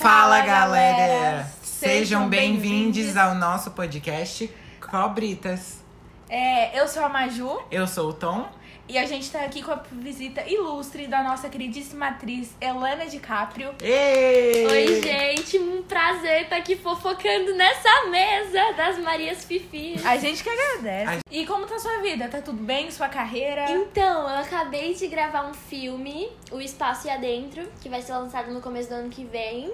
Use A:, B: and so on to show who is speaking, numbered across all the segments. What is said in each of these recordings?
A: Fala, galera! Sejam bem-vindos ao nosso podcast Cobritas.
B: É, eu sou a Maju
A: Eu sou o Tom.
B: e a gente tá aqui com a visita ilustre da nossa queridíssima atriz Elana DiCaprio.
A: Ei!
C: Oi, gente, um prazer estar aqui fofocando nessa mesa das Marias Fifi.
B: A gente que agradece.
A: A-
B: E como tá sua vida? Tá tudo bem? Sua carreira?
C: Então, eu acabei de gravar um filme, O Espaço e Adentro, que vai ser lançado no começo do ano que vem.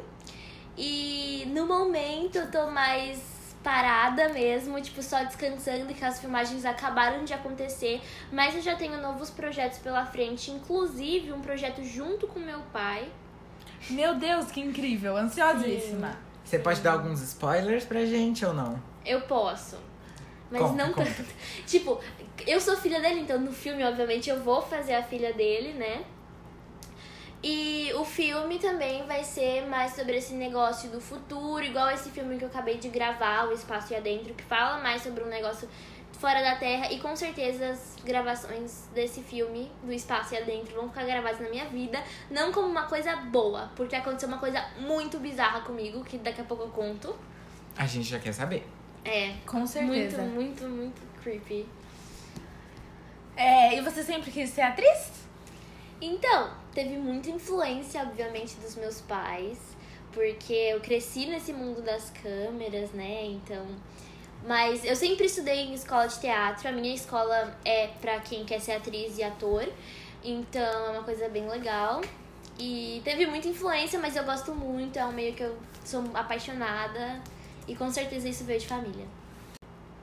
C: E no momento eu tô mais parada mesmo, tipo, só descansando, que as filmagens acabaram de acontecer. Mas eu já tenho novos projetos pela frente, inclusive um projeto junto com meu pai.
B: Meu Deus, que incrível. Ansiosíssima.
A: Você pode dar alguns spoilers pra gente ou não?
C: Eu posso. Mas
A: Conta,
C: não
A: conta.
C: tanto. Tipo, eu sou filha dele, então no filme, obviamente, eu vou fazer a filha dele, né? E o filme também vai ser mais sobre esse negócio do futuro, igual esse filme que eu acabei de gravar, O Espaço e Adentro, que fala mais sobre um negócio fora da Terra. E com certeza as gravações desse filme, do Espaço e Adentro, vão ficar gravadas na minha vida. Não como uma coisa boa, porque aconteceu uma coisa muito bizarra comigo, que daqui a pouco eu conto.
A: A gente já quer saber.
C: É,
B: Com certeza.
C: muito, muito, muito creepy.
B: É, e você sempre quis ser atriz?
C: Então, teve muita influência, obviamente, dos meus pais, porque eu cresci nesse mundo das câmeras, né? Então. Mas eu sempre estudei em escola de teatro. A minha escola é pra quem quer ser atriz e ator. Então é uma coisa bem legal. E teve muita influência, mas eu gosto muito. É um meio que eu sou apaixonada. E com certeza isso veio de família.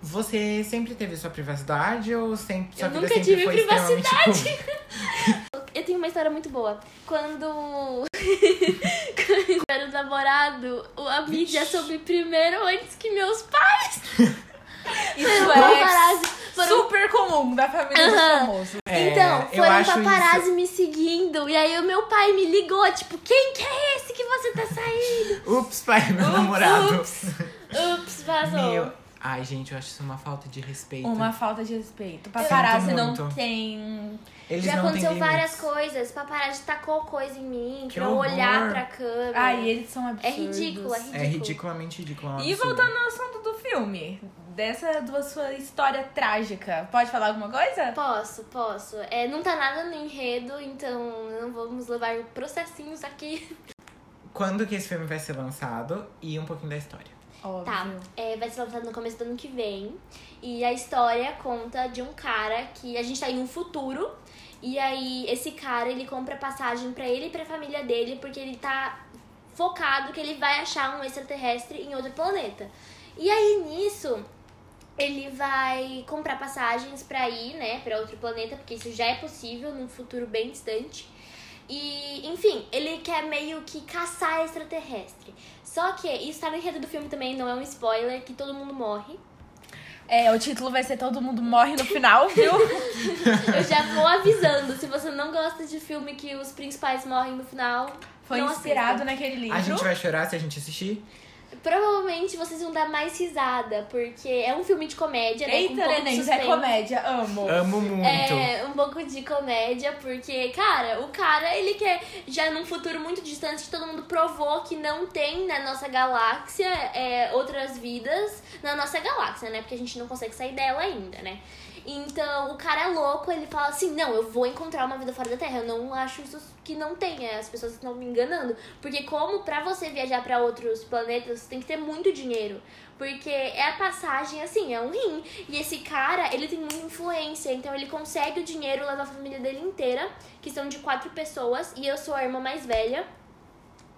A: Você sempre teve sua privacidade ou sempre sua
C: Eu
A: vida
C: nunca
A: sempre
C: tive
A: foi extremamente
C: privacidade.
A: pública?
C: Eu tenho uma história muito boa. Quando. Quando eu era namorado, o- a mídia soube primeiro antes que meus pais.
B: Isso
C: Foram
B: é
C: paparazzi. Foram...
B: super comum da família dos
C: Aham.
B: famosos.
A: É,
C: Então, foram paparazzi
A: isso-
C: me seguindo. E aí o meu pai me ligou, tipo, quem que é esse que você tá saindo?
A: Ups, pai, meu namorado.
C: Ups, ups, vazou.
A: Meu. Ai, gente, eu acho isso uma falta de respeito.
B: Uma falta de respeito. Paparazzi
A: Sinto
B: não
A: muito.
B: tem.
A: Eles
C: Já
A: não
C: aconteceu várias
A: limites.
C: coisas. Paparazzi tacou coisa em mim,
A: Que
C: pra eu
A: horror.
C: olhar pra câmera.
B: Ai, eles são
C: É
B: absurdos.
C: ridículo, é ridículo.
A: É ridiculamente ridículo. é um
B: E
A: absurdo.
B: voltando ao assunto do filme, dessa da sua história trágica, pode falar alguma coisa?
C: Posso, posso. É, não tá nada no enredo, então não vamos levar processinhos aqui.
A: Quando que esse filme vai ser lançado e um pouquinho da história.
B: Óbvio.
C: Tá, é, vai ser lançado no começo do ano que vem. E a história conta de um cara que a gente tá em um futuro. E aí, esse cara, ele compra passagem pra ele e pra família dele, porque ele tá focado que ele vai achar um extraterrestre em outro planeta. E aí, nisso, ele vai comprar passagens pra ir, né, pra outro planeta, porque isso já é possível num futuro bem distante. E, enfim, ele quer meio que caçar extraterrestre. Só que isso tá no enredo do filme também, não é um spoiler, que todo mundo morre.
B: É, o título vai ser Todo Mundo Morre no final, viu?
C: Eu já vou avisando, se você não gosta de filme que os principais morrem no final,
B: Foi
C: não
B: inspirado
C: assista.
B: naquele livro.
A: A gente vai chorar se a gente assistir?
C: Provavelmente vocês vão dar mais risada, porque é um filme de comédia, né? um
B: Eita,
C: pouco de
B: neném, é comédia, amo.
A: Amo muito.
C: É, um pouco de comédia, porque, cara, o cara, ele quer, já num futuro muito distante, todo mundo provou que não tem na nossa galáxia é, outras vidas na nossa galáxia, né? Porque a gente não consegue sair dela ainda, né? Então, o cara é louco, ele fala assim: não, eu vou encontrar uma vida fora da Terra. Eu não acho isso que não tenha, as pessoas estão me enganando. Porque, como pra você viajar pra outros planetas, você tem que ter muito dinheiro. Porque é a passagem, assim, é um rim. E esse cara, ele tem muita influência. Então ele consegue o dinheiro, leva a família dele inteira, que são de quatro pessoas. E eu sou a irmã mais velha.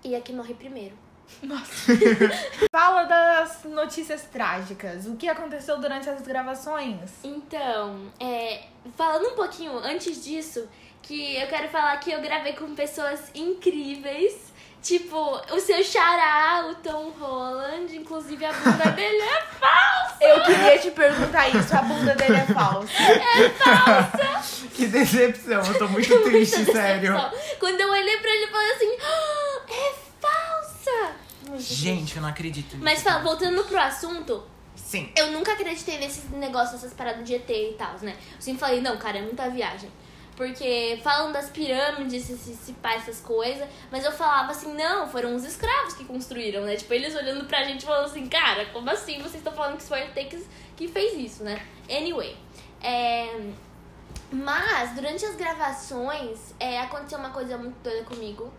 C: E a que morre primeiro.
B: Fala das notícias trágicas. O que aconteceu durante as gravações?
C: Então, é, falando um pouquinho antes disso, que eu quero falar que eu gravei com pessoas incríveis. Tipo, o seu xará, o Tom Holland, inclusive a bunda dele é falsa!
B: Eu queria te perguntar isso, a bunda dele é falsa.
C: É falsa!
A: Que decepção, eu tô muito triste,
C: Muita
A: sério.
C: decepção. Quando eu olhei pra ele, eu falei assim: "Ah, é falsa!
A: Gente, eu não acredito nisso.
C: Mas fala, voltando pro assunto,
A: Sim.
C: eu nunca acreditei nesses negócios, essas paradas de ET e tal, né? Eu sempre falei, não, cara, é muita viagem. Porque falam das pirâmides, se, se, essas coisas. Mas eu falava assim, não, foram os escravos que construíram, né? Tipo, eles olhando pra gente falando assim, cara, como assim vocês estão falando que foi o Takes que fez isso, né? Anyway. É... Mas, durante as gravações, é, aconteceu uma coisa muito doida comigo.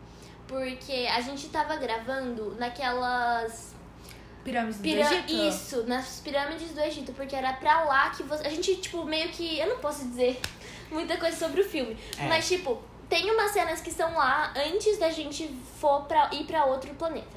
C: Porque a gente tava gravando naquelas
B: Pirâmides do Egito?
C: Isso, nas pirâmides do Egito, porque era pra lá que você. A gente, tipo, meio que. Eu não posso dizer muita coisa sobre o filme,
A: É.
C: mas, tipo, tem umas cenas que estão lá antes da gente for pra, ir pra outro planeta.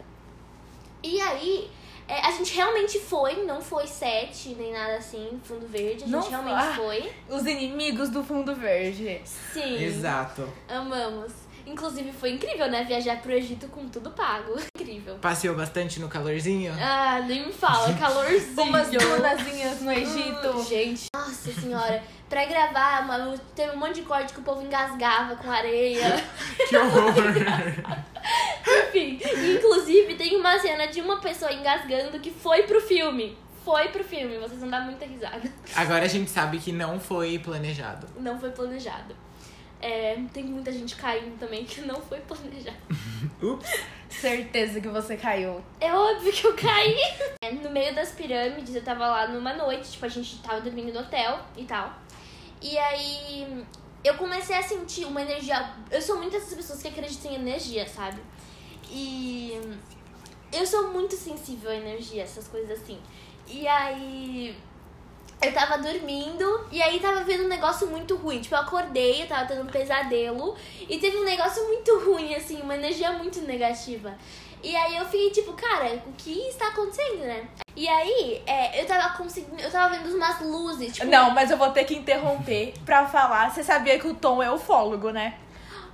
C: E aí. é, a gente realmente foi, não foi set, nem nada assim, fundo verde. A gente
B: Não
C: realmente
B: foi.
C: foi.
B: Os inimigos do fundo verde.
C: Sim.
A: Exato.
C: Amamos. Inclusive foi incrível, né? Viajar pro Egito com tudo pago. Incrível.
A: Passeou bastante no calorzinho?
C: Ah, nem me fala, calorzinho.
B: Umas dunazinhas no Egito.
C: Hum, gente, nossa senhora. Pra gravar, mano, teve um monte de corte que o povo engasgava com areia.
A: Que horror!
C: Enfim, inclusive tem uma cena de uma pessoa engasgando que foi pro filme. Foi pro filme, vocês vão dar muita risada.
A: Agora a gente sabe que não foi planejado.
C: Não foi planejado. É, tem muita gente caindo também que não foi planejado.
A: Ups.
B: Certeza que você caiu.
C: É óbvio que eu caí. É, No meio das pirâmides, eu tava lá numa noite, tipo, a gente tava dormindo no hotel e tal. E aí eu comecei a sentir uma energia. Eu sou muito dessas pessoas que acreditam em energia, sabe? E eu sou muito sensível à energia, essas coisas assim. E aí eu tava dormindo e aí tava vendo um negócio muito ruim. Tipo, eu acordei, eu tava tendo um pesadelo e teve um negócio muito ruim, assim, uma energia muito negativa. E aí eu fiquei tipo, cara, o que está acontecendo, né? E aí, é, eu tava conseguindo. Eu tava vendo umas luzes, tipo.
B: Não, mas eu vou ter que interromper pra falar. Você sabia que o Tom é ufólogo, né?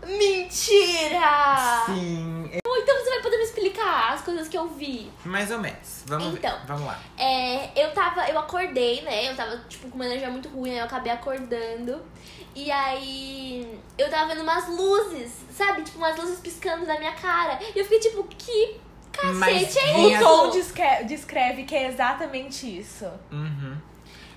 C: Mentira!
A: Sim,
C: então você vai poder me explicar as coisas que eu vi.
A: mais ou menos. Vamos
C: Então.
A: ver. Vamos lá.
C: É, eu tava, eu acordei, né? Eu tava, tipo, com uma energia muito ruim, aí eu acabei acordando. E aí eu tava vendo umas luzes, sabe? Tipo, umas luzes piscando na minha cara. E eu fiquei tipo, que
A: Mas
C: cacete é
A: vinha-
B: O
C: isso?
B: Tom descre- descreve que é exatamente isso.
A: Uhum.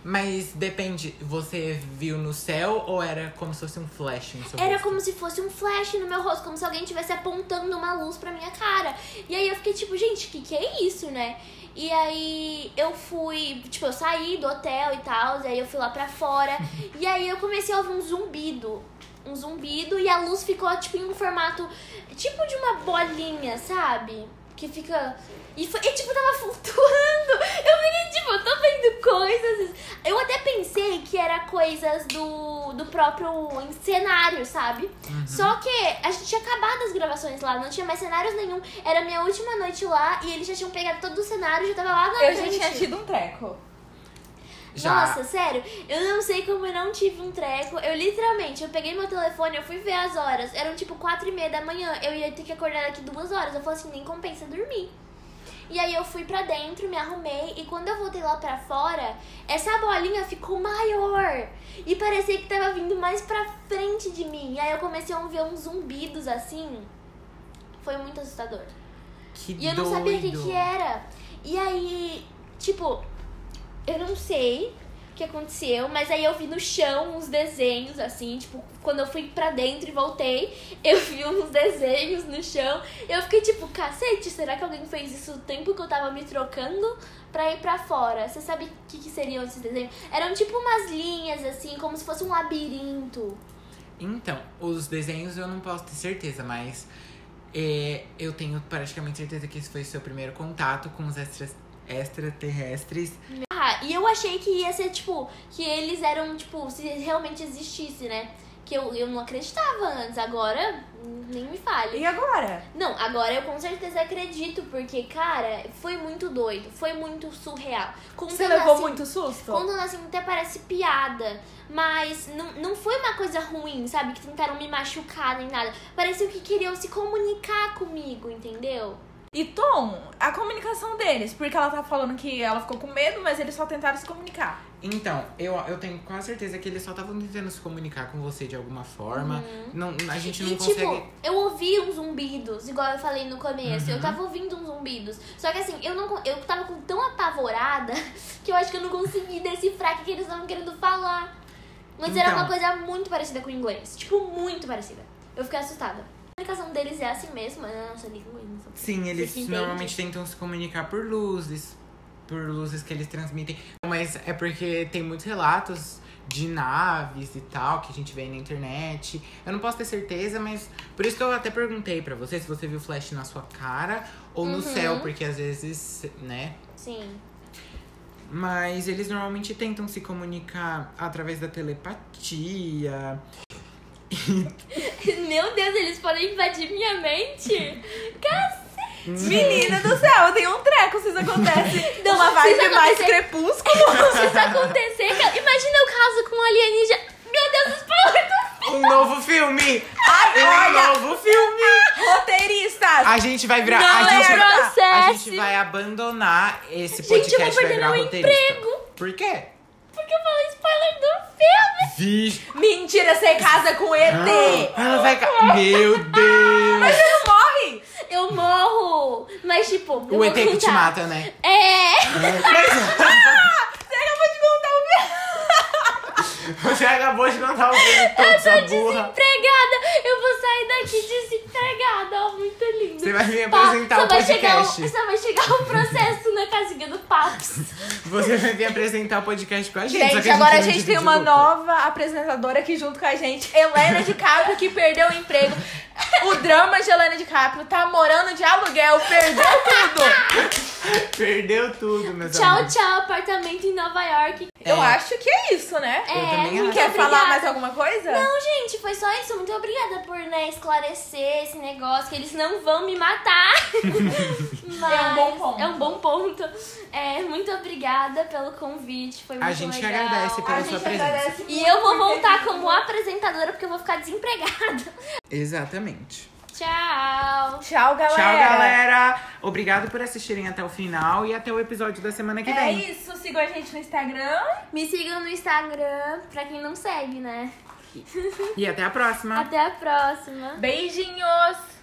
A: Mas depende, você viu no céu ou era como se fosse um flash no seu
C: Era
A: rosto?
C: como se fosse um flash no meu rosto, como se alguém estivesse apontando uma luz pra minha cara. E aí eu fiquei tipo, gente, que que é isso, né? E aí eu fui, tipo, eu saí do hotel e tal, e aí eu fui lá pra fora. e aí eu comecei a ouvir um zumbido. Um zumbido e a luz ficou, tipo, em um formato, tipo de uma bolinha, sabe? Que fica... E, foi, e tipo, tava flutuando. Eu vendo coisas. Eu até pensei que era coisas do, do próprio cenário, sabe? Só que a gente tinha acabado as gravações lá, não tinha mais cenários nenhum. Era a minha última noite lá e eles já tinham pegado todo o cenário, já tava lá na
B: Eu já
C: frente.
B: tinha tido um treco.
A: Já.
C: Nossa, sério, eu não sei como eu não tive um treco. Eu literalmente, eu peguei meu telefone, eu fui ver as horas. Eram tipo quatro e meia da manhã. Eu ia ter que acordar daqui duas horas. Eu falei assim, nem compensa dormir. E aí eu fui pra dentro, me arrumei e quando eu voltei lá pra fora, essa bolinha ficou maior. E parecia que tava vindo mais pra frente de mim. E aí eu comecei a ouvir uns zumbidos assim. Foi muito assustador.
A: Que
C: E eu não
A: doido.
C: sabia o que, que era. E aí, tipo, eu não sei que aconteceu, mas aí eu vi no chão uns desenhos, assim, tipo, quando eu fui pra dentro e voltei, eu vi uns desenhos no chão. Eu fiquei tipo, cacete, será que alguém fez isso o tempo que eu tava me trocando pra ir pra fora? Você sabe o que, que seriam esses desenhos? Eram tipo umas linhas, assim, como se fosse um labirinto.
A: Então, os desenhos eu não posso ter certeza, mas é, eu tenho praticamente certeza que esse foi seu primeiro contato com os extras, extraterrestres.
C: E eu achei que ia ser, tipo, que eles eram, tipo, se realmente existisse, né? Que eu, eu não acreditava antes, agora nem me fale.
B: E agora?
C: Não, agora eu com certeza acredito, porque, cara, foi muito doido, foi muito surreal. Contando
B: Você levou
C: assim-
B: muito susto?
C: Contando assim, até parece piada, mas não, não foi uma coisa ruim, sabe? Que tentaram me machucar nem nada. Pareceu que queriam se comunicar comigo, entendeu?
B: E Tom, a comunicação deles, porque ela tá falando que ela ficou com medo, mas eles só tentaram se comunicar.
A: Então, eu, eu tenho quase certeza que eles só estavam tentando se comunicar com você de alguma forma. Não, a gente não
C: Uhum. E
A: consegue.
C: tipo, eu ouvi uns zumbidos, igual eu falei no começo. Eu
A: Uhum.
C: tava ouvindo uns zumbidos. Só que assim, eu não eu tava tão apavorada que eu acho que eu não consegui decifrar o que, que eles estavam querendo falar. Mas era
A: Então.
C: uma coisa muito parecida com o inglês. Tipo, muito parecida. Eu fiquei assustada. A comunicação deles é assim mesmo, é na nossa língua.
A: Sim, eles
C: se
A: normalmente tentam se comunicar por luzes, por luzes que eles transmitem. Mas é porque tem muitos relatos de naves e tal que a gente vê na internet. Eu não posso ter certeza, mas por isso que eu até perguntei pra você se você viu flash na sua cara ou no
C: Uhum.
A: céu, porque às vezes, né?
C: Sim.
A: Mas eles normalmente tentam se comunicar através da telepatia.
C: Meu Deus, eles podem invadir minha mente.
B: Menina do céu, eu tenho um treco se isso acontece.
C: Não,
B: uma vibe
C: isso
B: mais crepúsculo.
C: Se isso acontecer, cara, imagina o caso com um alienígena. Meu Deus, spoiler do
A: Um novo filme!
B: Ai,
A: Um novo filme!
B: roteiristas.
A: A gente vai virar.
B: Não
A: a, gente,
B: é
A: a
C: processo.
A: gente vai abandonar esse
C: Gente, eu
A: podcast
C: vou
A: vai
C: perder meu
A: roteirista.
C: emprego.
A: Por quê?
C: Porque eu falei spoiler do filme.
A: Vixe.
B: Mentira, você casa com ET.
A: Ela vai. ca- Meu Deus!
B: Mas você não morre.
C: Eu morro. Mas, tipo, eu
A: O ET que te mata, né?
C: É.
B: Você acabou de contar o meu.
A: Você acabou de contar o filme todo, sua burra.
C: Desempregada. Eu vou sair daqui desempregada. Ó, muito lindo.
A: Você vai me apresentar
C: só
A: o
C: vai chegar o-
A: podcast.
C: Só vai chegar o processo na casinha do Paps.
A: Você vai vir apresentar o podcast com a gente.
B: Gente,
A: que a
B: agora a gente tem uma nova apresentadora aqui junto com a gente. Helena de Caprio, que perdeu o emprego. O drama de Helena de Caprio tá morando de aluguel, perdeu tudo.
A: Perdeu tudo, meus
C: Tchau,
A: amigos.
C: tchau, apartamento em Nova York.
B: Eu
A: É.
B: acho que é isso, né?
A: Eu também acho.
B: Quer
C: obrigada.
B: falar mais alguma coisa?
C: Não, gente, foi só isso. Muito obrigada por né, esclarecer esse negócio, que eles não vão me matar. Mas
B: É um bom ponto.
C: É um bom ponto. É, muito obrigada pelo convite. Foi muito
A: A gente
C: legal.
A: agradece pela
B: A
A: sua
B: gente
A: presença.
B: agradece
C: E eu vou voltar como apresentadora porque eu vou ficar desempregada.
A: Exatamente.
C: Tchau.
B: Tchau, galera.
A: Tchau, galera. Obrigado por assistirem até o final e até o episódio da semana que
B: É
A: vem.
B: isso, sigam a gente no Instagram.
C: Me sigam no Instagram, pra quem não segue, né?
A: E até a próxima.
C: Até a próxima.
B: Beijinhos.